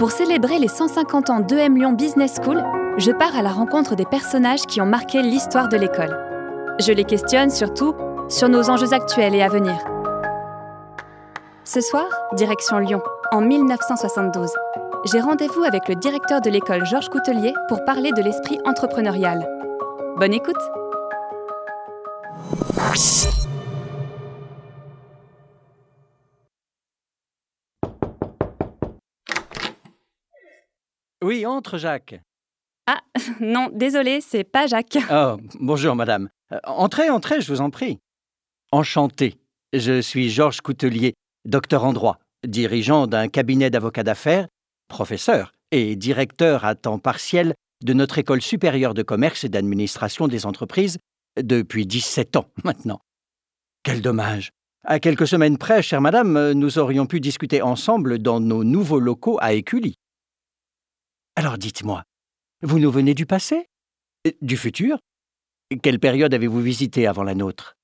Pour célébrer les 150 ans d'EM Lyon Business School, je pars à la rencontre des personnages qui ont marqué l'histoire de l'école. Je les questionne surtout sur nos enjeux actuels et à venir. Ce soir, direction Lyon, en 1972. J'ai rendez-vous avec le directeur de l'école Georges Coutelier pour parler de l'esprit entrepreneurial. Bonne écoute Oui, entre, Jacques. Ah, non, désolé, c'est pas Jacques. Oh, bonjour, madame. Euh, entrez, entrez, je vous en prie. Enchanté. Je suis Georges Coutelier, docteur en droit, dirigeant d'un cabinet d'avocats d'affaires, professeur et directeur à temps partiel de notre école supérieure de commerce et d'administration des entreprises depuis 17 ans maintenant. Quel dommage. À quelques semaines près, chère madame, nous aurions pu discuter ensemble dans nos nouveaux locaux à Écully. Alors dites-moi, vous nous venez du passé? Du futur? Quelle période avez-vous visité avant la nôtre?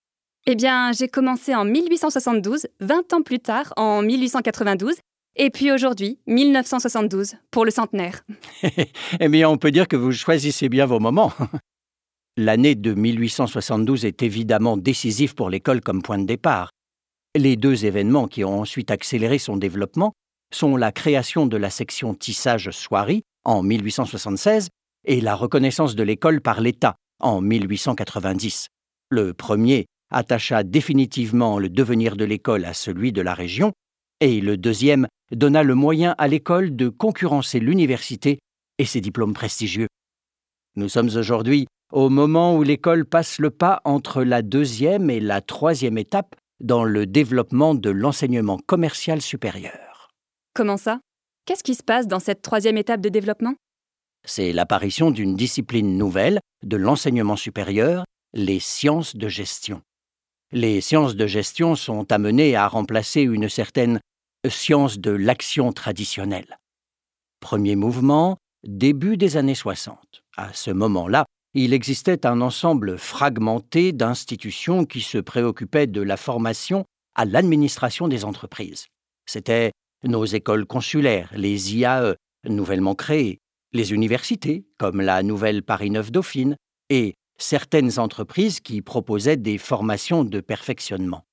Eh bien, j'ai commencé en 1872, 20 ans plus tard, en 1892, et puis aujourd'hui, 1972, pour le centenaire. eh bien, on peut dire que vous choisissez bien vos moments. L'année de 1872 est évidemment décisive pour l'école comme point de départ. Les deux événements qui ont ensuite accéléré son développement sont la création de la section tissage-soierie en 1876 et la reconnaissance de l'école par l'État en 1890. Le premier attacha définitivement le devenir de l'école à celui de la région, et le deuxième donna le moyen à l'école de concurrencer l'université et ses diplômes prestigieux. Nous sommes aujourd'hui au moment où l'école passe le pas entre la deuxième et la troisième étape dans le développement de l'enseignement commercial supérieur. Comment ça? Qu'est-ce qui se passe dans cette troisième étape de développement? C'est l'apparition d'une discipline nouvelle de l'enseignement supérieur, les sciences de gestion. Les sciences de gestion sont amenées à remplacer une certaine science de l'action traditionnelle. Premier mouvement, début des années 60. À ce moment-là, il existait un ensemble fragmenté d'institutions qui se préoccupaient de la formation à l'administration des entreprises. C'était nos écoles consulaires, les IAE, nouvellement créées, les universités, comme la nouvelle Paris 9 Dauphine, et certaines entreprises qui proposaient des formations de perfectionnement.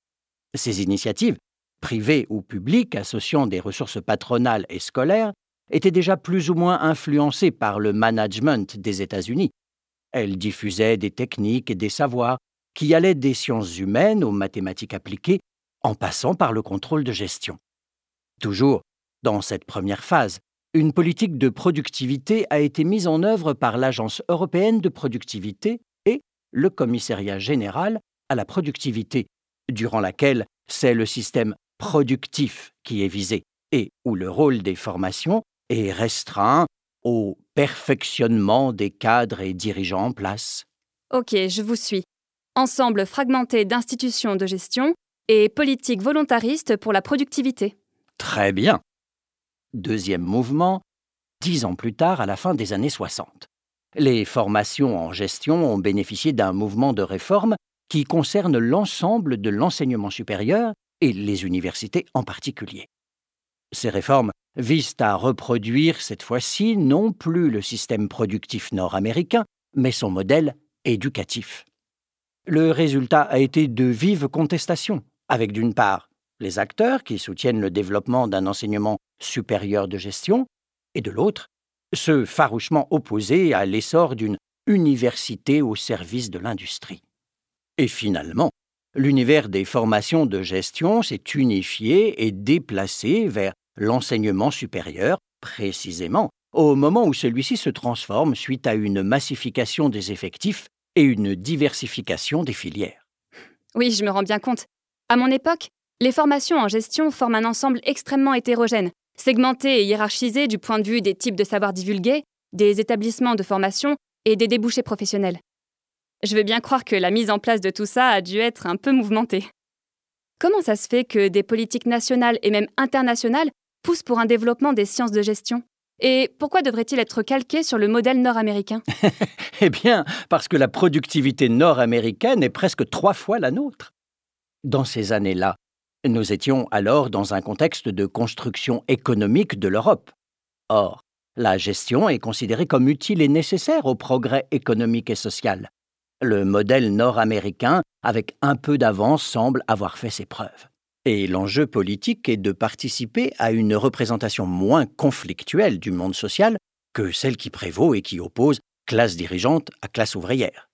Ces initiatives, privées ou publiques associant des ressources patronales et scolaires, étaient déjà plus ou moins influencées par le management des États-Unis. Elles diffusaient des techniques et des savoirs qui allaient des sciences humaines aux mathématiques appliquées, en passant par le contrôle de gestion. Toujours dans cette première phase, une politique de productivité a été mise en œuvre par l'Agence européenne de productivité et le Commissariat général à la productivité, durant laquelle c'est le système productif qui est visé et où le rôle des formations est restreint au perfectionnement des cadres et dirigeants en place. Ok, je vous suis. Ensemble fragmenté d'institutions de gestion et politique volontariste pour la productivité. Très bien. Deuxième mouvement, dix ans plus tard, à la fin des années 60. Les formations en gestion ont bénéficié d'un mouvement de réforme qui concerne l'ensemble de l'enseignement supérieur et les universités en particulier. Ces réformes visent à reproduire cette fois-ci non plus le système productif nord-américain, mais son modèle éducatif. Le résultat a été de vives contestations, avec d'une part les acteurs qui soutiennent le développement d'un enseignement supérieur de gestion, et de l'autre, ceux farouchement opposés à l'essor d'une université au service de l'industrie. Et finalement, l'univers des formations de gestion s'est unifié et déplacé vers l'enseignement supérieur, précisément au moment où celui-ci se transforme suite à une massification des effectifs et une diversification des filières. Oui, je me rends bien compte. À mon époque, les formations en gestion forment un ensemble extrêmement hétérogène, segmenté et hiérarchisé du point de vue des types de savoirs divulgués, des établissements de formation et des débouchés professionnels. Je veux bien croire que la mise en place de tout ça a dû être un peu mouvementée. Comment ça se fait que des politiques nationales et même internationales poussent pour un développement des sciences de gestion? Et pourquoi devrait-il être calqué sur le modèle nord-américain? Eh bien, parce que la productivité nord-américaine est presque trois fois la nôtre. Dans ces années-là, nous étions alors dans un contexte de construction économique de l'Europe. Or, la gestion est considérée comme utile et nécessaire au progrès économique et social. Le modèle nord-américain, avec un peu d'avance, semble avoir fait ses preuves. Et l'enjeu politique est de participer à une représentation moins conflictuelle du monde social que celle qui prévaut et qui oppose classe dirigeante à classe ouvrière.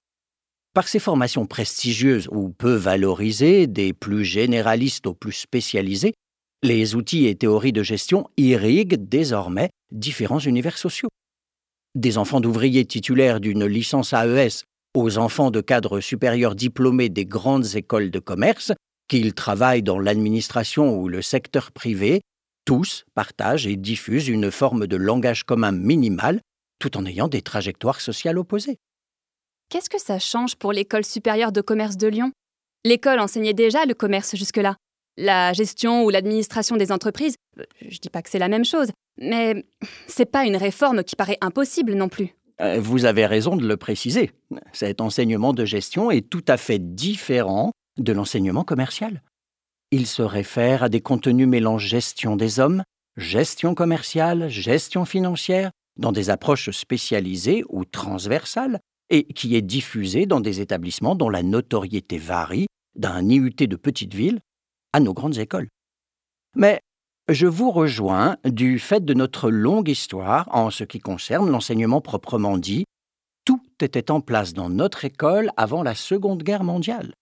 Par ces formations prestigieuses ou peu valorisées, des plus généralistes aux plus spécialisés, les outils et théories de gestion irriguent désormais différents univers sociaux. Des enfants d'ouvriers titulaires d'une licence AES aux enfants de cadres supérieurs diplômés des grandes écoles de commerce, qu'ils travaillent dans l'administration ou le secteur privé, tous partagent et diffusent une forme de langage commun minimal tout en ayant des trajectoires sociales opposées. Qu'est-ce que ça change pour l'école supérieure de commerce de Lyon? L'école enseignait déjà le commerce jusque-là. La gestion ou l'administration des entreprises, euh, je dis pas que c'est la même chose, mais c'est pas une réforme qui paraît impossible non plus. Euh, vous avez raison de le préciser. Cet enseignement de gestion est tout à fait différent de l'enseignement commercial. Il se réfère à des contenus mêlant gestion des hommes, gestion commerciale, gestion financière, dans des approches spécialisées ou transversales, et qui est diffusé dans des établissements dont la notoriété varie d'un IUT de petite ville à nos grandes écoles. Mais je vous rejoins du fait de notre longue histoire en ce qui concerne l'enseignement proprement dit. Tout était en place dans notre école avant la Seconde Guerre mondiale.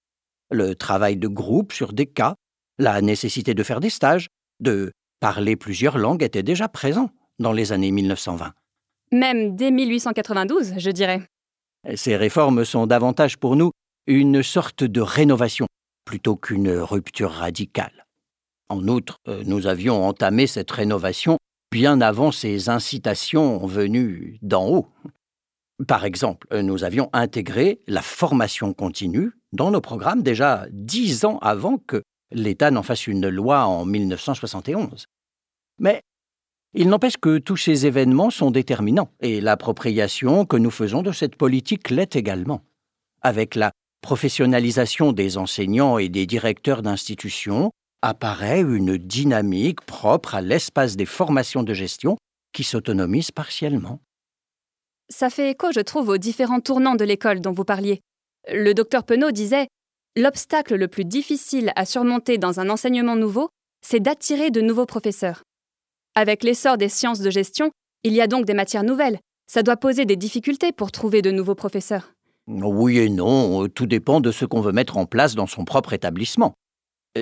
Le travail de groupe sur des cas, la nécessité de faire des stages, de parler plusieurs langues était déjà présent dans les années 1920. Même dès 1892, je dirais. Ces réformes sont davantage pour nous une sorte de rénovation plutôt qu'une rupture radicale. En outre, euh, nous avions entamé cette rénovation bien avant ces incitations venues d'en haut. Par exemple, nous avions intégré la formation continue dans nos programmes déjà dix ans avant que l'État n'en fasse une loi en 1971. Mais il n'empêche que tous ces événements sont déterminants, et l'appropriation que nous faisons de cette politique l'est également. Avec la professionnalisation des enseignants et des directeurs d'institutions, apparaît une dynamique propre à l'espace des formations de gestion qui s'autonomise partiellement. Ça fait écho, je trouve, aux différents tournants de l'école dont vous parliez. Le docteur Penaud disait L'obstacle le plus difficile à surmonter dans un enseignement nouveau, c'est d'attirer de nouveaux professeurs. Avec l'essor des sciences de gestion, il y a donc des matières nouvelles. Ça doit poser des difficultés pour trouver de nouveaux professeurs. Oui et non, tout dépend de ce qu'on veut mettre en place dans son propre établissement.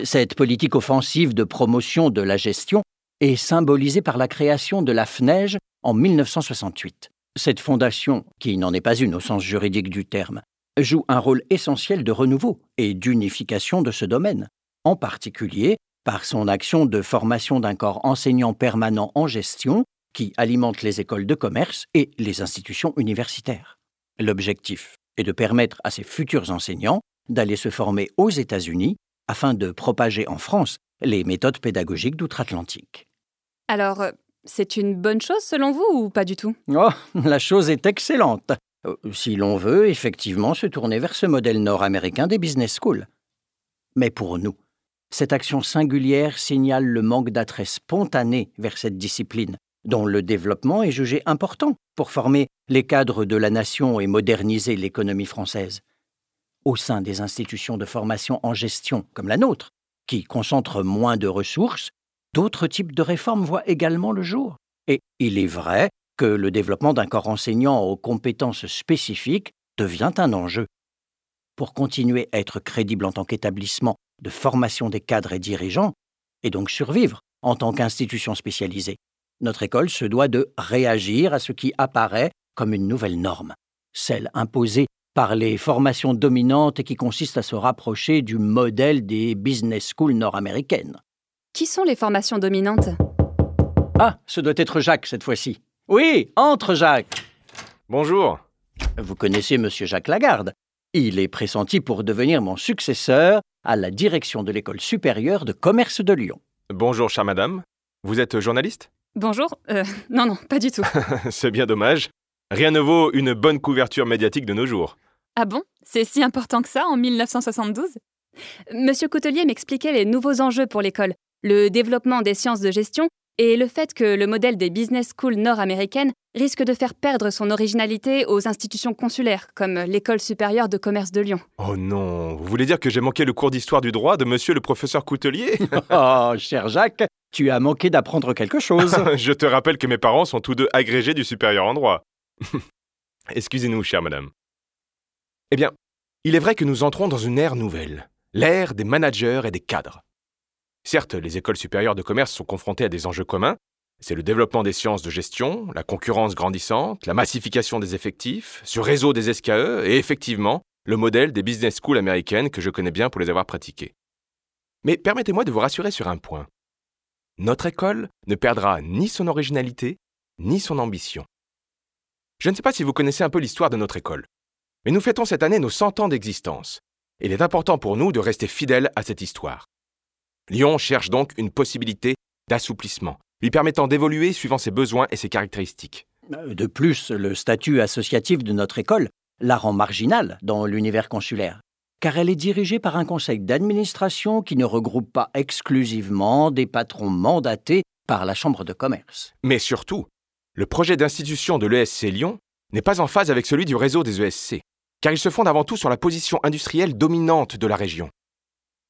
Cette politique offensive de promotion de la gestion est symbolisée par la création de la FNEJ en 1968. Cette fondation, qui n'en est pas une au sens juridique du terme, joue un rôle essentiel de renouveau et d'unification de ce domaine, en particulier par son action de formation d'un corps enseignant permanent en gestion qui alimente les écoles de commerce et les institutions universitaires. L'objectif est de permettre à ces futurs enseignants d'aller se former aux États-Unis afin de propager en France les méthodes pédagogiques d'outre-Atlantique. Alors, euh, c'est une bonne chose selon vous ou pas du tout? Oh, la chose est excellente. Euh, si l'on veut effectivement se tourner vers ce modèle nord-américain des business schools. Mais pour nous, cette action singulière signale le manque d'attrait spontané vers cette discipline, dont le développement est jugé important pour former les cadres de la nation et moderniser l'économie française au sein des institutions de formation en gestion comme la nôtre, qui concentrent moins de ressources, d'autres types de réformes voient également le jour. Et il est vrai que le développement d'un corps enseignant aux compétences spécifiques devient un enjeu. Pour continuer à être crédible en tant qu'établissement de formation des cadres et dirigeants, et donc survivre en tant qu'institution spécialisée, notre école se doit de réagir à ce qui apparaît comme une nouvelle norme, celle imposée par les formations dominantes et qui consistent à se rapprocher du modèle des business schools nord-américaines. Qui sont les formations dominantes? Ah, ce doit être Jacques cette fois-ci. Oui, entre Jacques. Bonjour. Vous connaissez Monsieur Jacques Lagarde. Il est pressenti pour devenir mon successeur à la direction de l'école supérieure de commerce de Lyon. Bonjour, chère madame. Vous êtes journaliste? Bonjour. Euh, non, non, pas du tout. C'est bien dommage. Rien ne vaut une bonne couverture médiatique de nos jours. Ah bon? C'est si important que ça en 1972 Monsieur Coutelier m'expliquait les nouveaux enjeux pour l'école, le développement des sciences de gestion et le fait que le modèle des business schools nord-américaines risque de faire perdre son originalité aux institutions consulaires, comme l'École supérieure de commerce de Lyon. Oh non, vous voulez dire que j'ai manqué le cours d'histoire du droit de monsieur le professeur Coutelier? Oh, cher Jacques, tu as manqué d'apprendre quelque chose. Je te rappelle que mes parents sont tous deux agrégés du supérieur en droit. Excusez-nous, chère madame. Eh bien, il est vrai que nous entrons dans une ère nouvelle, l'ère des managers et des cadres. Certes, les écoles supérieures de commerce sont confrontées à des enjeux communs. C'est le développement des sciences de gestion, la concurrence grandissante, la massification des effectifs, ce réseau des SKE et effectivement, le modèle des business schools américaines que je connais bien pour les avoir pratiquées. Mais permettez-moi de vous rassurer sur un point. Notre école ne perdra ni son originalité, ni son ambition. Je ne sais pas si vous connaissez un peu l'histoire de notre école, mais nous fêtons cette année nos 100 ans d'existence. Il est important pour nous de rester fidèles à cette histoire. Lyon cherche donc une possibilité d'assouplissement, lui permettant d'évoluer suivant ses besoins et ses caractéristiques. De plus, le statut associatif de notre école la rend marginale dans l'univers consulaire, car elle est dirigée par un conseil d'administration qui ne regroupe pas exclusivement des patrons mandatés par la Chambre de commerce. Mais surtout, le projet d'institution de l'ESC Lyon n'est pas en phase avec celui du réseau des ESC, car il se fonde avant tout sur la position industrielle dominante de la région.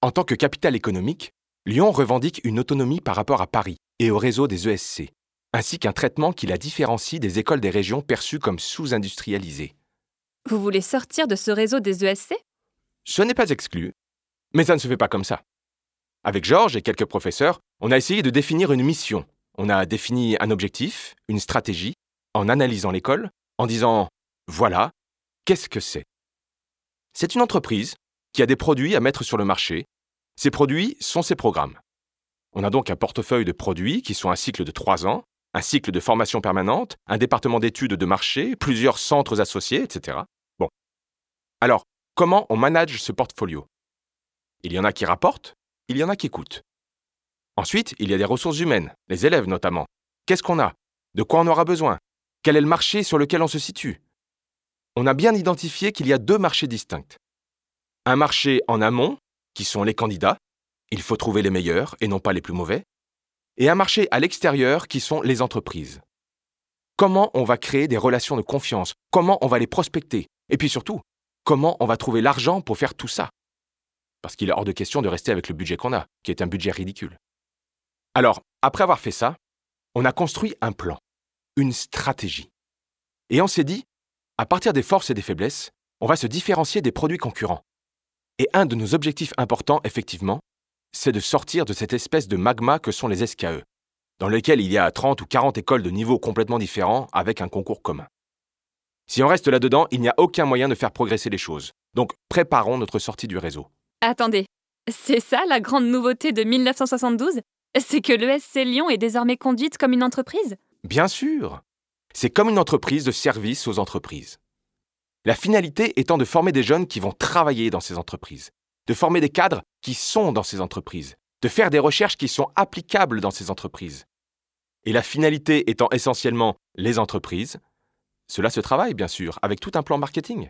En tant que capitale économique, Lyon revendique une autonomie par rapport à Paris et au réseau des ESC, ainsi qu'un traitement qui la différencie des écoles des régions perçues comme sous-industrialisées. Vous voulez sortir de ce réseau des ESC Ce n'est pas exclu, mais ça ne se fait pas comme ça. Avec Georges et quelques professeurs, on a essayé de définir une mission. On a défini un objectif, une stratégie, en analysant l'école, en disant voilà, qu'est-ce que c'est? C'est une entreprise qui a des produits à mettre sur le marché ces produits sont ces programmes. On a donc un portefeuille de produits qui sont un cycle de trois ans, un cycle de formation permanente, un département d'études de marché, plusieurs centres associés, etc. Bon. Alors, comment on manage ce portfolio? Il y en a qui rapportent, il y en a qui écoutent. Ensuite, il y a des ressources humaines, les élèves notamment. Qu'est-ce qu'on a? De quoi on aura besoin? Quel est le marché sur lequel on se situe? On a bien identifié qu'il y a deux marchés distincts. Un marché en amont, qui sont les candidats, il faut trouver les meilleurs et non pas les plus mauvais, et un marché à l'extérieur qui sont les entreprises. Comment on va créer des relations de confiance? Comment on va les prospecter? Et puis surtout, comment on va trouver l'argent pour faire tout ça? Parce qu'il est hors de question de rester avec le budget qu'on a, qui est un budget ridicule. Alors, après avoir fait ça, on a construit un plan, une stratégie. Et on s'est dit, à partir des forces et des faiblesses, on va se différencier des produits concurrents. Et un de nos objectifs importants, effectivement, c'est de sortir de cette espèce de magma que sont les SKE, dans lequel il y a 30 ou 40 écoles de niveaux complètement différents avec un concours commun. Si on reste là-dedans, il n'y a aucun moyen de faire progresser les choses. Donc préparons notre sortie du réseau. Attendez, c'est ça la grande nouveauté de 1972 C'est que l'ESC Lyon est désormais conduite comme une entreprise? Bien sûr C'est comme une entreprise de service aux entreprises. La finalité étant de former des jeunes qui vont travailler dans ces entreprises, de former des cadres qui sont dans ces entreprises, de faire des recherches qui sont applicables dans ces entreprises. Et la finalité étant essentiellement les entreprises, cela se travaille bien sûr avec tout un plan marketing.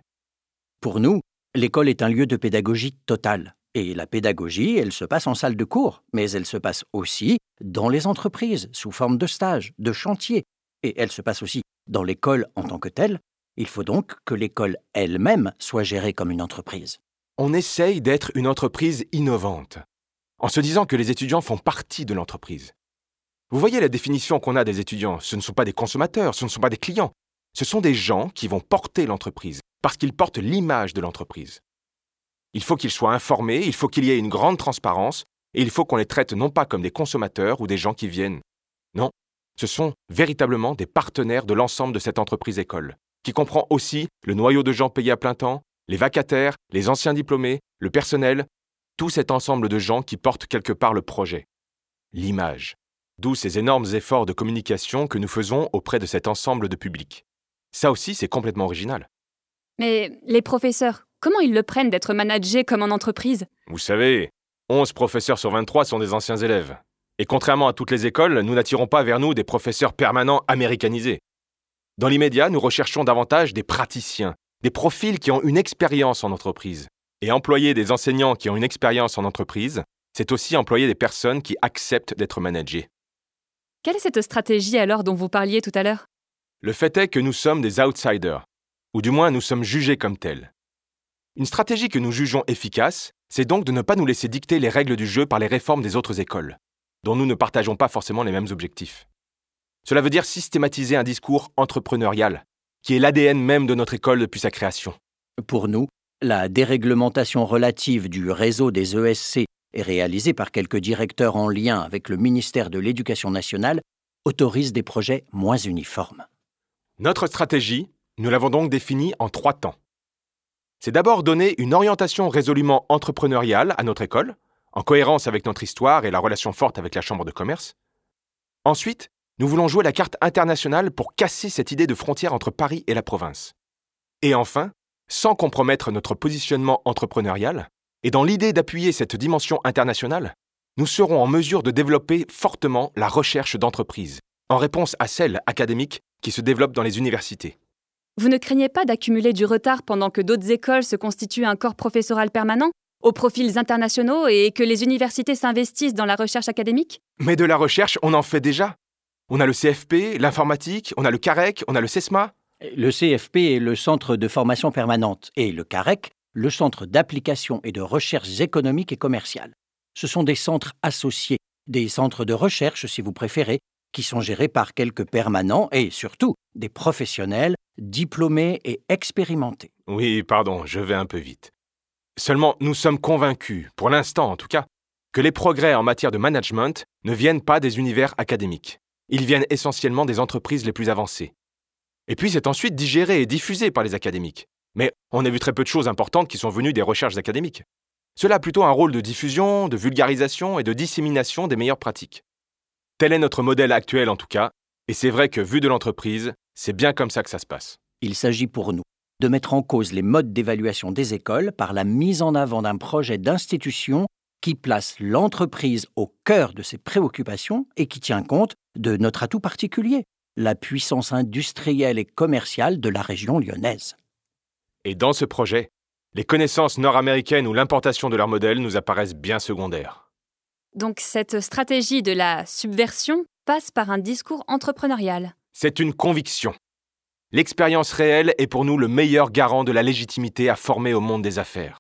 Pour nous, l'école est un lieu de pédagogie totale. Et la pédagogie, elle se passe en salle de cours, mais elle se passe aussi dans les entreprises, sous forme de stages, de chantiers. Et elle se passe aussi dans l'école en tant que telle, il faut donc que l'école elle-même soit gérée comme une entreprise. On essaye d'être une entreprise innovante, en se disant que les étudiants font partie de l'entreprise. Vous voyez la définition qu'on a des étudiants, ce ne sont pas des consommateurs, ce ne sont pas des clients, ce sont des gens qui vont porter l'entreprise, parce qu'ils portent l'image de l'entreprise. Il faut qu'ils soient informés, il faut qu'il y ait une grande transparence, et il faut qu'on les traite non pas comme des consommateurs ou des gens qui viennent. Non, ce sont véritablement des partenaires de l'ensemble de cette entreprise école qui comprend aussi le noyau de gens payés à plein temps, les vacataires, les anciens diplômés, le personnel, tout cet ensemble de gens qui portent quelque part le projet. L'image. D'où ces énormes efforts de communication que nous faisons auprès de cet ensemble de public. Ça aussi, c'est complètement original. Mais les professeurs, comment ils le prennent d'être managés comme en entreprise? Vous savez, 11 professeurs sur 23 sont des anciens élèves. Et contrairement à toutes les écoles, nous n'attirons pas vers nous des professeurs permanents américanisés. Dans l'immédiat, nous recherchons davantage des praticiens, des profils qui ont une expérience en entreprise. Et employer des enseignants qui ont une expérience en entreprise, c'est aussi employer des personnes qui acceptent d'être managées. Quelle est cette stratégie alors dont vous parliez tout à l'heure? Le fait est que nous sommes des outsiders, ou du moins nous sommes jugés comme tels. Une stratégie que nous jugeons efficace, c'est donc de ne pas nous laisser dicter les règles du jeu par les réformes des autres écoles, dont nous ne partageons pas forcément les mêmes objectifs. Cela veut dire systématiser un discours entrepreneurial, qui est l'ADN même de notre école depuis sa création. Pour nous, la déréglementation relative du réseau des ESC est réalisée par quelques directeurs en lien avec le ministère de l'Éducation nationale autorise des projets moins uniformes. Notre stratégie, nous l'avons donc définie en trois temps. C'est d'abord donner une orientation résolument entrepreneuriale à notre école, en cohérence avec notre histoire et la relation forte avec la Chambre de commerce. Ensuite, nous voulons jouer la carte internationale pour casser cette idée de frontière entre Paris et la province. Et enfin, sans compromettre notre positionnement entrepreneurial, et dans l'idée d'appuyer cette dimension internationale, nous serons en mesure de développer fortement la recherche d'entreprise, en réponse à celle académique qui se développe dans les universités. Vous ne craignez pas d'accumuler du retard pendant que d'autres écoles se constituent un corps professoral permanent, aux profils internationaux, et que les universités s'investissent dans la recherche académique? Mais de la recherche, on en fait déjà. On a le CFP, l'informatique, on a le CAREC, on a le CESMA. Le CFP est le Centre de formation permanente et le CAREC, le Centre d'application et de recherche économique et commerciale. Ce sont des centres associés, des centres de recherche si vous préférez, qui sont gérés par quelques permanents et surtout des professionnels diplômés et expérimentés. Oui, pardon, je vais un peu vite. Seulement, nous sommes convaincus, pour l'instant en tout cas, que les progrès en matière de management ne viennent pas des univers académiques. Ils viennent essentiellement des entreprises les plus avancées. Et puis c'est ensuite digéré et diffusé par les académiques. Mais on a vu très peu de choses importantes qui sont venues des recherches académiques. Cela a plutôt un rôle de diffusion, de vulgarisation et de dissémination des meilleures pratiques. Tel est notre modèle actuel en tout cas, et c'est vrai que vu de l'entreprise, c'est bien comme ça que ça se passe. Il s'agit pour nous de mettre en cause les modes d'évaluation des écoles par la mise en avant d'un projet d'institution qui place l'entreprise au cœur de ses préoccupations et qui tient compte de notre atout particulier, la puissance industrielle et commerciale de la région lyonnaise. Et dans ce projet, les connaissances nord-américaines ou l'importation de leur modèle nous apparaissent bien secondaires. Donc cette stratégie de la subversion passe par un discours entrepreneurial. C'est une conviction. L'expérience réelle est pour nous le meilleur garant de la légitimité à former au monde des affaires.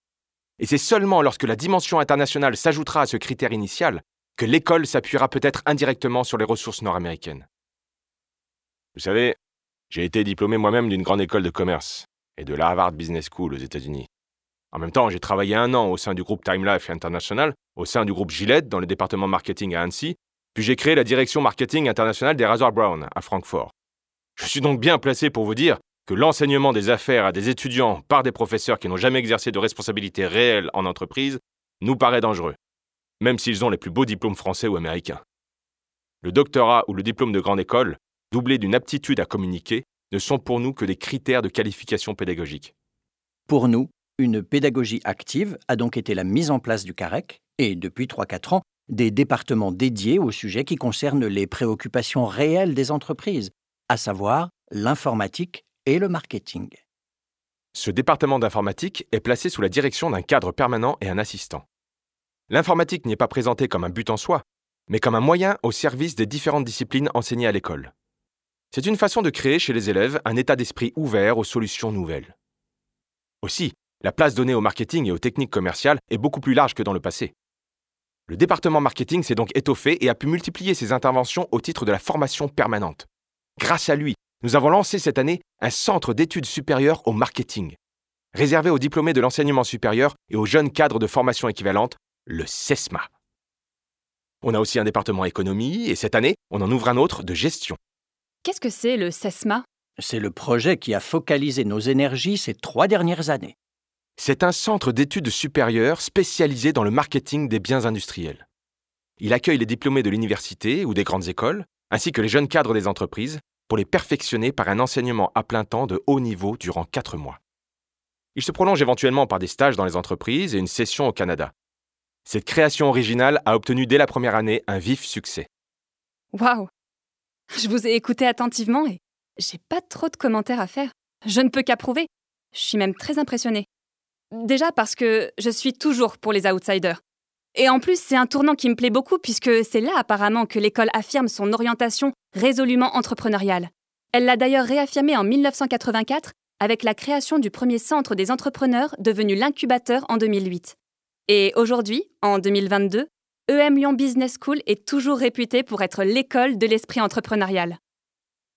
Et c'est seulement lorsque la dimension internationale s'ajoutera à ce critère initial que l'école s'appuiera peut-être indirectement sur les ressources nord-américaines. Vous savez, j'ai été diplômé moi-même d'une grande école de commerce et de la Harvard Business School aux États-Unis. En même temps, j'ai travaillé un an au sein du groupe Time Life International, au sein du groupe Gillette dans le département marketing à Annecy, puis j'ai créé la direction marketing internationale des Razor Brown à Francfort. Je suis donc bien placé pour vous dire que l'enseignement des affaires à des étudiants par des professeurs qui n'ont jamais exercé de responsabilité réelle en entreprise nous paraît dangereux, même s'ils ont les plus beaux diplômes français ou américains. Le doctorat ou le diplôme de grande école, doublé d'une aptitude à communiquer, ne sont pour nous que des critères de qualification pédagogique. Pour nous, une pédagogie active a donc été la mise en place du CAREC et, depuis 3-4 ans, des départements dédiés aux sujets qui concernent les préoccupations réelles des entreprises, à savoir l'informatique et le marketing. Ce département d'informatique est placé sous la direction d'un cadre permanent et un assistant. L'informatique n'est pas présentée comme un but en soi, mais comme un moyen au service des différentes disciplines enseignées à l'école. C'est une façon de créer chez les élèves un état d'esprit ouvert aux solutions nouvelles. Aussi, la place donnée au marketing et aux techniques commerciales est beaucoup plus large que dans le passé. Le département marketing s'est donc étoffé et a pu multiplier ses interventions au titre de la formation permanente. Grâce à lui, nous avons lancé cette année un centre d'études supérieures au marketing, réservé aux diplômés de l'enseignement supérieur et aux jeunes cadres de formation équivalente, le CESMA. On a aussi un département économie et cette année, on en ouvre un autre de gestion. Qu'est-ce que c'est le CESMA C'est le projet qui a focalisé nos énergies ces trois dernières années. C'est un centre d'études supérieures spécialisé dans le marketing des biens industriels. Il accueille les diplômés de l'université ou des grandes écoles, ainsi que les jeunes cadres des entreprises, pour les perfectionner par un enseignement à plein temps de haut niveau durant quatre mois. Il se prolonge éventuellement par des stages dans les entreprises et une session au Canada. Cette création originale a obtenu dès la première année un vif succès. Waouh Je vous ai écouté attentivement et j'ai pas trop de commentaires à faire. Je ne peux qu'approuver. Je suis même très impressionnée. Déjà parce que je suis toujours pour les outsiders. Et en plus, c'est un tournant qui me plaît beaucoup puisque c'est là apparemment que l'école affirme son orientation résolument entrepreneuriale. Elle l'a d'ailleurs réaffirmé en 1984 avec la création du premier centre des entrepreneurs devenu l'incubateur en 2008. Et aujourd'hui, en 2022, EM Lyon Business School est toujours réputée pour être l'école de l'esprit entrepreneurial.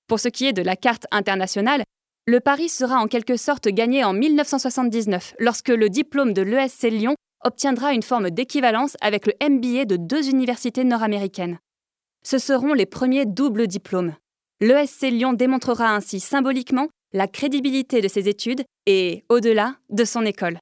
Pour ce qui est de la carte internationale, le pari sera en quelque sorte gagné en 1979, lorsque le diplôme de l'ESC Lyon obtiendra une forme d'équivalence avec le MBA de deux universités nord-américaines. Ce seront les premiers doubles diplômes. L'ESC Lyon démontrera ainsi symboliquement la crédibilité de ses études et, au-delà, de son école.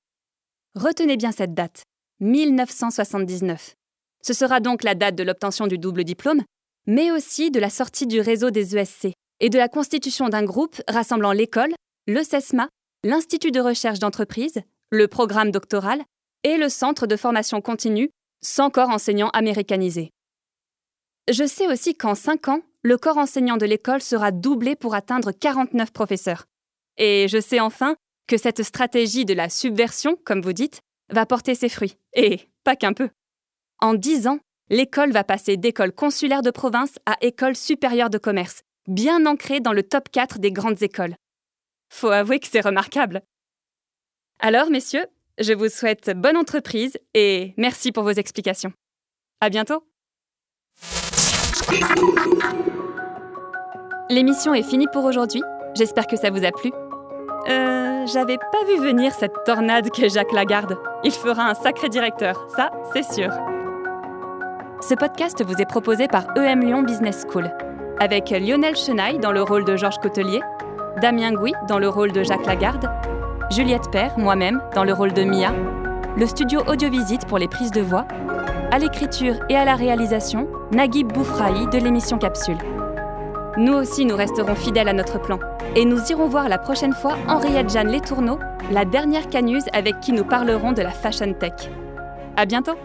Retenez bien cette date, 1979. Ce sera donc la date de l'obtention du double diplôme, mais aussi de la sortie du réseau des ESC et de la constitution d'un groupe rassemblant l'école, le CESMA, l'Institut de recherche d'entreprise, le programme doctoral et le centre de formation continue, sans corps enseignant américanisé. Je sais aussi qu'en 5 ans, le corps enseignant de l'école sera doublé pour atteindre 49 professeurs. Et je sais enfin que cette stratégie de la subversion, comme vous dites, va porter ses fruits. Et pas qu'un peu. En 10 ans, l'école va passer d'école consulaire de province à école supérieure de commerce, bien ancrée dans le top 4 des grandes écoles. Faut avouer que c'est remarquable. Alors, messieurs, je vous souhaite bonne entreprise et merci pour vos explications. À bientôt! L'émission est finie pour aujourd'hui. J'espère que ça vous a plu. Euh, j'avais pas vu venir cette tornade que Jacques Lagarde. Il fera un sacré directeur, ça, c'est sûr. Ce podcast vous est proposé par EM Lyon Business School, avec Lionel Chenaille dans le rôle de Georges Cotelier, Damien Gouy dans le rôle de Jacques Lagarde, Juliette Père, moi-même, dans le rôle de Mia, le studio Audiovisite pour les prises de voix, à l'écriture et à la réalisation, Naguib Boufraï de l'émission Capsule. Nous aussi, nous resterons fidèles à notre plan. Et nous irons voir la prochaine fois Henriette Jeanne Les Tourneaux, la dernière canuse avec qui nous parlerons de la fashion tech. À bientôt!